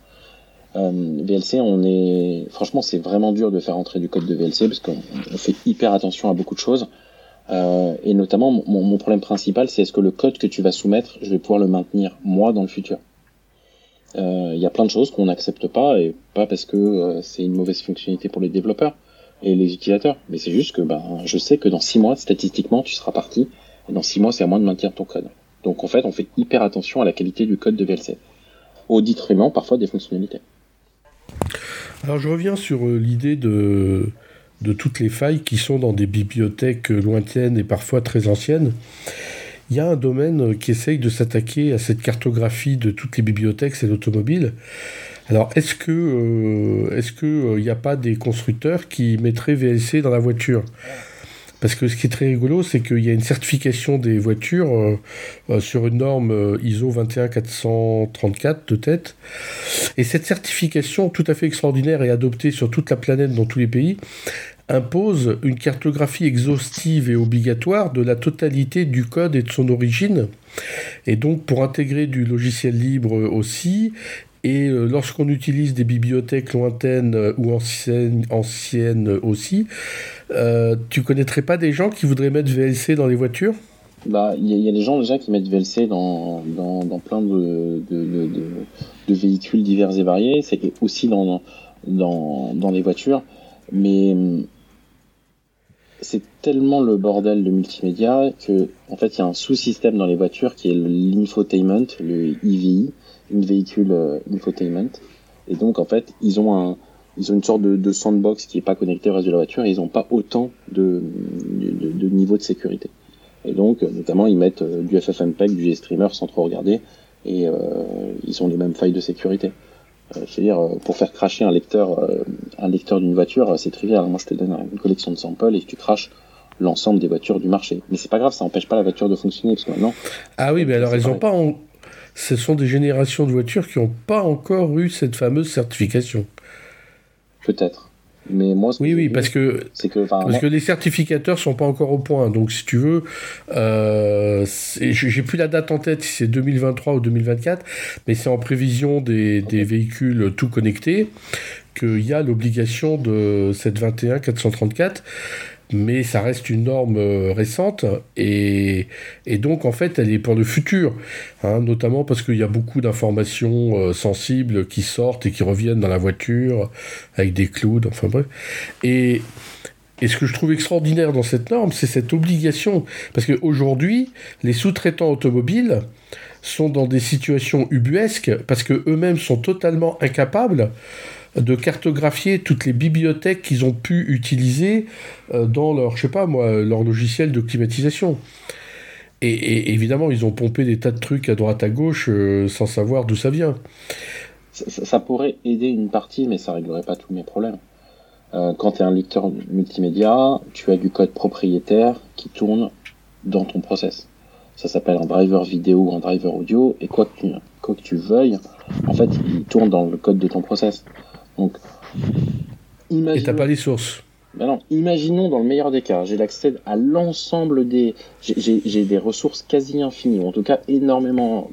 Euh, VLC, on est, franchement, c'est vraiment dur de faire entrer du code de VLC parce qu'on fait hyper attention à beaucoup de choses. Euh, et notamment, mon, problème principal, c'est est-ce que le code que tu vas soumettre, je vais pouvoir le maintenir moi dans le futur? Euh, il y a plein de choses qu'on n'accepte pas et pas parce que c'est une mauvaise fonctionnalité pour les développeurs, les utilisateurs. Mais c'est juste que ben, je sais que dans six mois, statistiquement, tu seras parti. Dans six mois, c'est à moi de maintenir ton code. Donc en fait, on fait hyper attention à la qualité du code de VLC. Au détriment parfois des fonctionnalités. Alors je reviens sur euh, l'idée de, de toutes les failles qui sont dans des bibliothèques lointaines et parfois très anciennes. Il y a un domaine qui essaye de s'attaquer à cette cartographie de toutes les bibliothèques, c'est l'automobile. Alors, est-ce que euh, est-ce que il euh, n'y a pas des constructeurs qui mettraient VLC dans la voiture? Parce que ce qui est très rigolo, c'est qu'il y a une certification des voitures euh, sur une norme ISO 21434 de tête. Et cette certification tout à fait extraordinaire et adoptée sur toute la planète dans tous les pays impose une cartographie exhaustive et obligatoire de la totalité du code et de son origine. Et donc pour intégrer du logiciel libre aussi, et euh, lorsqu'on utilise des bibliothèques lointaines euh, ou anciennes, anciennes aussi, euh, tu connaîtrais pas des gens qui voudraient mettre VLC dans les voitures? Bah, il y, a des gens déjà qui mettent VLC dans, dans, plein de, de, de, véhicules divers et variés, c'est aussi dans, dans, dans les voitures, mais c'est tellement le bordel de multimédia que en fait il y a un sous-système dans les voitures qui est l'infotainment, le EVI, une véhicule euh, infotainment. Et donc, en fait, ils ont un, ils ont une sorte de, de sandbox qui est pas connecté au reste de la voiture et ils n'ont pas autant de, de, de, niveau de sécurité. Et donc, notamment, ils mettent euh, du FFmpeg, du GStreamer sans trop regarder et euh, ils ont les mêmes failles de sécurité. Euh, je veux dire, pour faire cracher un lecteur, un lecteur d'une voiture, c'est trivial. Moi, je te donne une collection de samples et tu craches l'ensemble des voitures du marché. Mais c'est pas grave, ça empêche pas la voiture de fonctionner parce que maintenant. Ah oui, mais alors elles ont pas, ce sont des générations de voitures qui n'ont pas encore eu cette fameuse certification. Peut-être. Mais moi, oui, oui, parce que, que, parce que les certificateurs sont pas encore au point. Donc, si tu veux, euh, j'ai plus la date en tête, si c'est 2023 ou 2024, mais c'est en prévision des, des véhicules tout connectés qu'il y a l'obligation de cette 21 434 mais ça reste une norme euh, récente et, et, donc en fait elle est pour le futur, hein, notamment parce qu'il y a beaucoup d'informations euh, sensibles qui sortent et qui reviennent dans la voiture avec des clouds, enfin bref. Et, et ce que je trouve extraordinaire dans cette norme, c'est cette obligation, parce qu'aujourd'hui, les sous-traitants automobiles sont dans des situations ubuesques parce que eux-mêmes sont totalement incapables de cartographier toutes les bibliothèques qu'ils ont pu utiliser euh, dans leur, je sais pas moi, leur logiciel de climatisation. Et, évidemment, ils ont pompé des tas de trucs à droite à gauche euh, sans savoir d'où ça vient. Ça, pourrait aider une partie, mais ça réglerait pas tous mes problèmes. Euh, quand tu es un lecteur multimédia, tu as du code propriétaire qui tourne dans ton process. Ça s'appelle un driver vidéo ou un driver audio, et quoi que, tu, quoi que tu veuilles, en fait, il tourne dans le code de ton process. Donc, imaginons... Et t'as pas les sources. Ben non, imaginons dans le meilleur des cas, j'ai l'accès à l'ensemble des, j'ai des ressources quasi infinies, ou en tout cas énormément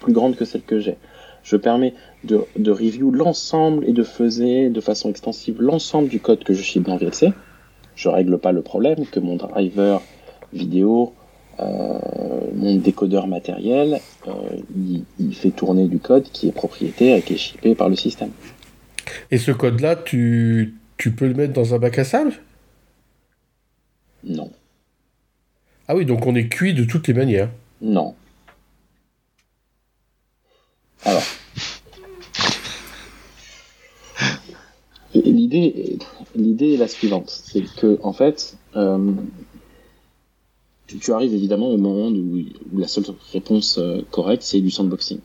plus grandes que celles que j'ai. je permets de, de review l'ensemble et de faisais de façon extensive l'ensemble du code que je ship dans VLC. Je règle pas le problème que mon driver vidéo, euh, mon décodeur matériel, euh, il, il, fait tourner du code qui est propriétaire et qui est shippé par le système. Et ce code-là, tu, tu peux le mettre dans un bac à sable? Non. Ah oui, donc on est cuit de toutes les manières. Non. Alors. L'idée, l'idée est la suivante, c'est que en fait, euh, tu, tu, arrives évidemment au moment où, où la seule réponse euh, correcte, c'est du sandboxing.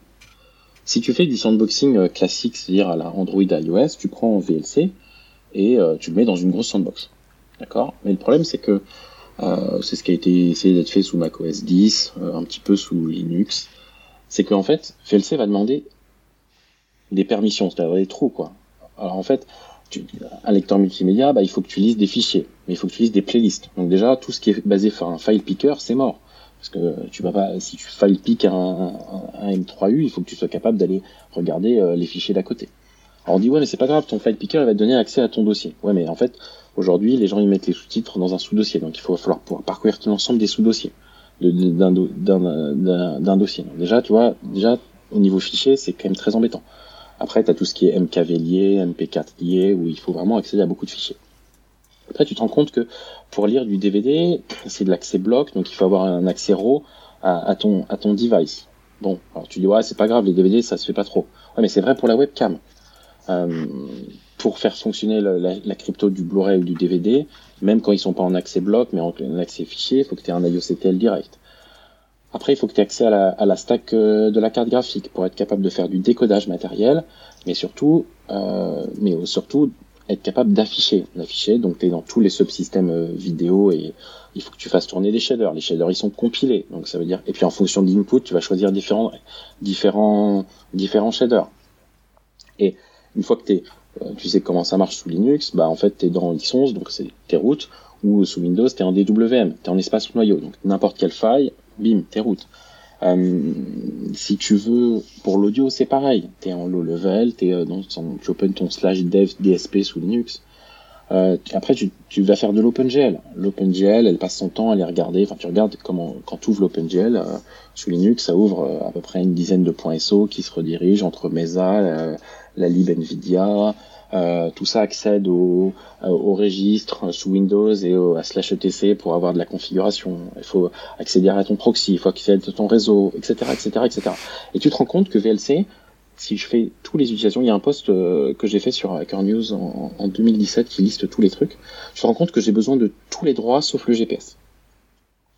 Si tu fais du sandboxing euh, classique, c'est-à-dire à la Android iOS, tu prends en VLC et euh, tu le mets dans une grosse sandbox. D'accord? Mais le problème, c'est que euh, c'est ce qui a été essayé d'être fait sous macOS 10, euh, un petit peu sous Linux. C'est qu'en fait, VLC va demander des permissions, c'est-à-dire des trous, quoi. Alors en fait, un lecteur multimédia, bah, il faut que tu lises des fichiers, mais il faut que tu lises des playlists. Donc déjà, tout ce qui est basé sur un file picker, c'est mort. Parce que tu vas pas, si tu file pick un, un, un, M3U, il faut que tu sois capable d'aller regarder euh, les fichiers d'à côté. Alors on dit ouais mais c'est pas grave, ton file picker il va te donner accès à ton dossier. Ouais mais en fait aujourd'hui les gens ils mettent les sous-titres dans un sous-dossier, donc il faut falloir pouvoir parcourir l'ensemble des sous-dossiers d'un dossier. Déjà tu vois déjà au niveau fichier c'est quand même très embêtant. Après tu as tout ce qui est MKV lié, MP4 lié où il faut vraiment accéder à beaucoup de fichiers. Après, tu te rends compte que pour lire du DVD, c'est de l'accès bloc, donc il faut avoir un accès RAW à, ton, à ton device. Bon, alors tu dis, ouais, c'est pas grave, les DVD, ça se fait pas trop. Ouais, mais c'est vrai pour la webcam. Euh, pour faire fonctionner la, crypto du Blu-ray ou du DVD, même quand ils sont pas en accès bloc, mais en, en accès fichier, il faut que tu aies un IOCTL direct. Après, il faut que tu aies accès à la, à la stack euh, de la carte graphique pour être capable de faire du décodage matériel, mais surtout, euh, mais surtout être capable d'afficher, d'afficher. Donc tu es dans tous les subsystèmes euh, vidéo et il faut que tu fasses tourner des shaders. Les shaders ils sont compilés, donc ça veut dire. Et puis en fonction de l'input, tu vas choisir différents différents différents shaders. Et une fois que t'es, euh, tu sais comment ça marche sous Linux, bah en fait tu es dans X11, donc c'est tes routes, ou sous Windows tu es en DWM, tu es en espace noyau, donc n'importe quelle faille, bim, tes routes. Euh, si tu veux, pour l'audio, c'est pareil. Tu es en low level, es, euh, dans, tu open ton slash dev DSP sous Linux. Euh, après, tu, tu, vas faire de l'OpenGL. L'OpenGL, elle passe son temps à les regarder. Enfin, tu regardes comment, quand tu ouvres l'OpenGL euh, sous Linux, ça ouvre euh, à peu près une dizaine de points SO qui se redirigent entre Mesa, la lib NVIDIA, euh, tout ça accède au, au registre sous Windows et au, à slash etc pour avoir de la configuration. Il faut accéder à ton proxy, il faut accéder à ton réseau, etc., etc., etc. Et tu te rends compte que VLC, si je fais tous les utilisations, il y a un post euh, que j'ai fait sur Hacker News en, en, 2017 qui liste tous les trucs. Je me rends compte que j'ai besoin de tous les droits sauf le GPS.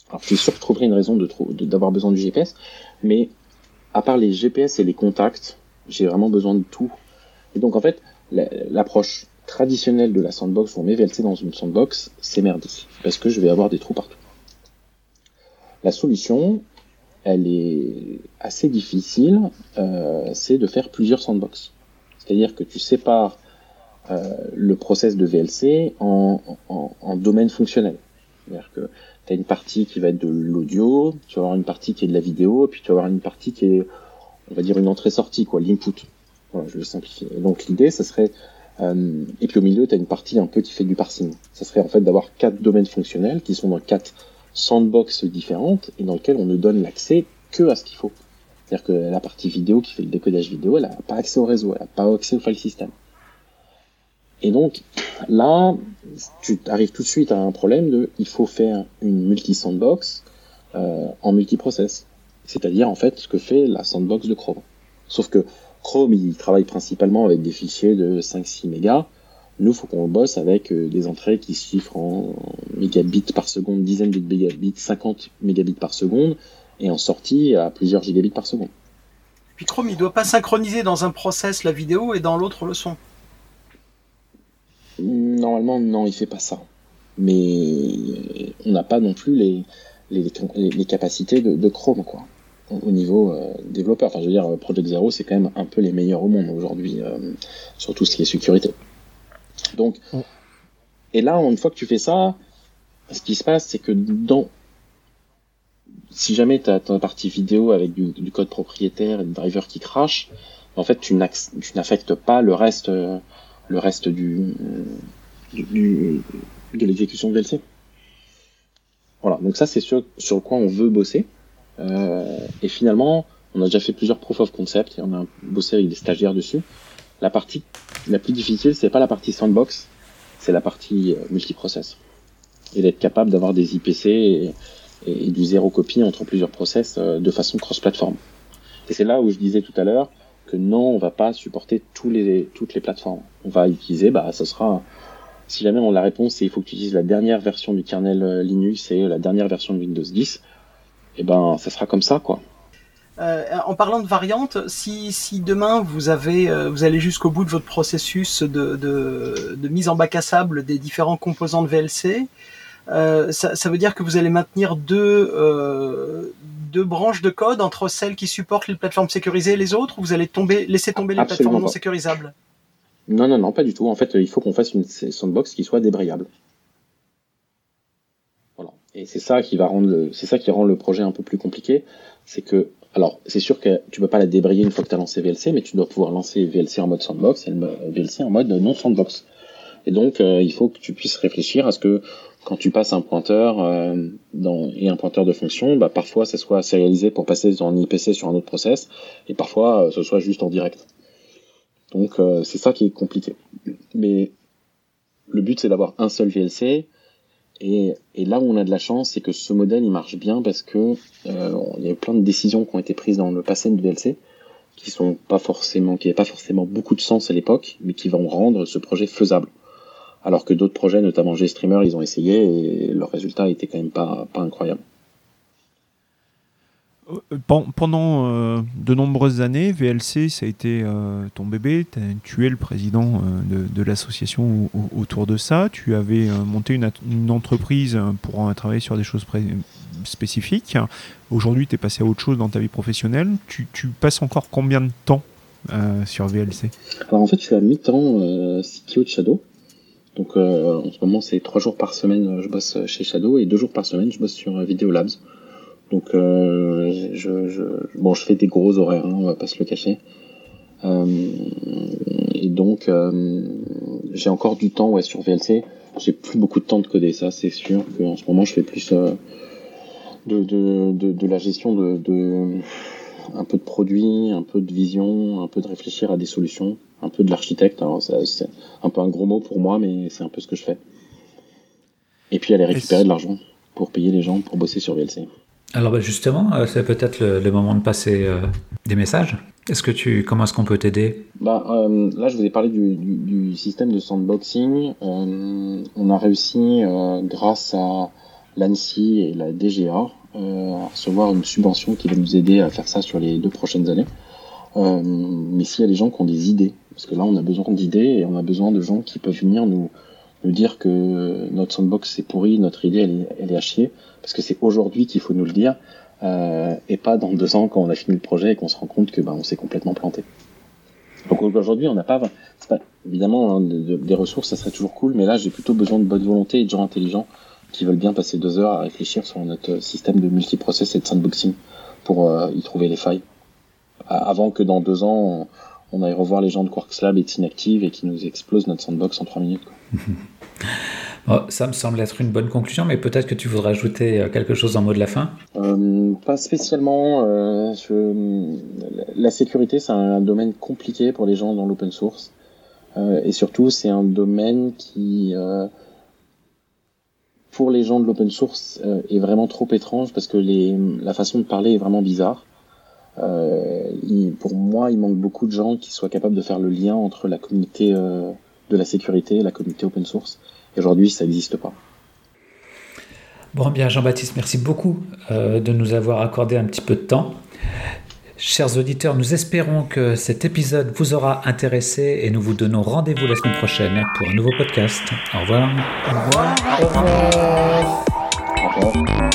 Alors je suis sûr que je trouverai une raison d'avoir besoin du GPS, mais à part les GPS et les contacts, j'ai vraiment besoin de tout. Et donc en fait, l'approche traditionnelle de la sandbox où on met VLC dans une sandbox, c'est merdique, parce que je vais avoir des trous partout. La solution, elle est assez difficile, euh, c'est de faire plusieurs sandbox. C'est-à-dire que tu sépares euh, le process de VLC en, en, en domaine fonctionnel. C'est-à-dire que tu as une partie qui va être de l'audio, tu vas avoir une partie qui est de la vidéo, puis tu vas avoir une partie qui est, on va dire, une entrée-sortie, quoi, l'input. Voilà, je vais simplifier. Donc l'idée, ça serait, euh, et puis au milieu, tu as une partie un peu qui fait du parsing. Ça serait en fait d'avoir quatre domaines fonctionnels qui sont dans quatre sandbox différentes et dans lesquelles on ne donne l'accès que à ce qu'il faut. C'est-à-dire que la partie vidéo qui fait le décodage vidéo, elle n'a pas accès au réseau, elle n'a pas accès au file system. Et donc là, tu arrives tout de suite à un problème de, il faut faire une multi-sandbox euh, en multiprocess. C'est-à-dire en fait ce que fait la sandbox de Chrome. Sauf que Chrome, il travaille principalement avec des fichiers de 5-6 mégas. Nous, faut qu'on bosse avec euh, des entrées qui se chiffrent en mégabits par seconde, dizaines de mégabits, 50 mégabits par seconde, et en sortie à plusieurs gigabits par seconde. Puis Chrome, il doit pas synchroniser dans un process la vidéo et dans l'autre le son. Normalement, non, il fait pas ça. Mais on n'a pas non plus les, les, les capacités de, de Chrome, quoi au niveau euh, développeur. Enfin, je veux dire, Project Zero, c'est quand même un peu les meilleurs au monde aujourd'hui, euh, sur tout ce qui est sécurité. Donc, oh. et là, une fois que tu fais ça, ce qui se passe, c'est que dans, si jamais tu as ta partie vidéo avec du, du, code propriétaire et des drivers qui crash, En fait, tu n'affectes pas le reste, le reste du, du de l'exécution de VLC. Voilà, donc ça c'est sur, sur quoi on veut bosser. Euh, et finalement, on a déjà fait plusieurs proof of concept et on a bossé avec des stagiaires dessus. La partie la plus difficile, c'est pas la partie sandbox, c'est la partie euh, multiprocess. Et d'être capable d'avoir des IPC et, du zéro copie entre plusieurs process euh, de façon cross-platform. Et c'est là où je disais tout à l'heure que non, on va pas supporter toutes les plateformes. On va utiliser, bah, ce sera si jamais on la réponse c'est il faut que tu utilises la dernière version du kernel Linux et la dernière version de Windows 10, et eh ben ça sera comme ça quoi. Euh, en parlant de variantes, si, si demain vous avez euh, vous allez jusqu'au bout de votre processus de, de, de, mise en bac à sable des différents composants de VLC, euh, ça, ça, veut dire que vous allez maintenir deux, deux branches de code entre celles qui supportent les plateformes sécurisées et les autres, ou vous allez tomber, laisser tomber les plateformes non sécurisables? Non, non, non, pas du tout. En fait, il faut qu'on fasse une sandbox qui soit débrayable. Et c'est ça qui va rendre c'est ça qui rend le projet un peu plus compliqué. C'est que, alors, c'est sûr que tu peux pas la débrayer une fois que tu as lancé VLC, mais tu dois pouvoir lancer VLC en mode sandbox et VLC en mode non sandbox. Et donc, euh, il faut que tu puisses réfléchir à ce que quand tu passes un pointeur euh, dans, et un pointeur de fonction, bah, parfois ça soit sérialisé pour passer en IPC sur un autre process, et parfois euh, ce soit juste en direct. Donc euh, c'est ça qui est compliqué. Mais le but c'est d'avoir un seul VLC. Et, là où on a de la chance, c'est que ce modèle il marche bien parce que euh, il y a eu plein de décisions qui ont été prises dans le passé de VLC qui sont pas forcément, qui n'avaient pas forcément beaucoup de sens à l'époque, mais qui vont rendre ce projet faisable. Alors que d'autres projets, notamment GStreamer, ils ont essayé et leur résultat était quand même pas, pas incroyable. Euh, pendant euh, de nombreuses années, VLC, ça a été euh, ton bébé. Tu es le président de, l'association autour de ça. Tu avais monté une, entreprise pour travailler sur des choses spécifiques. Aujourd'hui, tu es passé à autre chose dans ta vie professionnelle. Tu, passes encore combien de temps sur VLC Alors en fait, je suis à mi-temps CTO de Shadow. Donc en ce moment, c'est trois jours par semaine, je bosse chez Shadow et deux jours par semaine, je bosse sur Video Labs. Donc euh, je, je, bon, je fais des gros horaires, hein, on va pas se le cacher. Euh, et donc euh, j'ai encore du temps ouais, sur VLC. J'ai plus beaucoup de temps de coder, ça c'est sûr qu'en ce moment je fais plus de, de, de, de, la gestion de, de un peu de produit, un peu de vision, un peu de réfléchir à des solutions, un peu de l'architecte. Alors c'est un peu un gros mot pour moi, mais c'est un peu ce que je fais. Et puis aller récupérer de l'argent pour payer les gens pour bosser sur VLC. Alors bah, justement, euh, c'est peut-être le, moment de passer euh, des messages. Est-ce que tu, comment est-ce qu'on peut t'aider? Bah, euh, Là, je vous ai parlé du, système de sandboxing. on a réussi, grâce à l'ANSI et la DGA, à recevoir une subvention qui va nous aider à faire ça sur les deux prochaines années. mais s'il y a des gens qui ont des idées, parce que là, on a besoin d'idées et on a besoin de gens qui peuvent venir nous, nous dire que notre sandbox c'est pourri, notre idée elle est, elle est à chier, parce que c'est aujourd'hui qu'il faut nous le dire, euh, et pas dans deux ans quand on a fini le projet et qu'on se rend compte que ben, on s'est complètement planté. Donc aujourd'hui on n'a pas, pas, évidemment hein, des ressources, ça serait toujours cool, mais là j'ai plutôt besoin de bonne volonté et de gens intelligents qui veulent bien passer deux heures à réfléchir sur notre système de multiprocess et de sandboxing pour euh, y trouver les failles, avant que dans deux ans on aille revoir les gens de Quarks Lab et de Synactive et qui nous explosent notre sandbox en trois minutes. ça me semble être une bonne conclusion, mais peut-être que tu voudrais ajouter euh, quelque chose en mot de la fin? Euh, Pas spécialement. Euh, La sécurité, c'est un domaine compliqué pour les gens dans l'open source. Euh, et surtout, c'est un domaine qui, euh, pour les gens de l'open source, est vraiment trop étrange parce que les, la façon de parler est vraiment bizarre. Euh, pour moi, il manque beaucoup de gens qui soient capables de faire le lien entre la communauté euh, de la sécurité et la communauté open source. Et aujourd'hui, ça n'existe pas. Bon, bien, Jean-Baptiste, merci beaucoup euh, de nous avoir accordé un petit peu de temps. Chers auditeurs, nous espérons que cet épisode vous aura intéressé et nous vous donnons rendez-vous la semaine prochaine pour un nouveau podcast. Au revoir. Au revoir. Au revoir. Au revoir.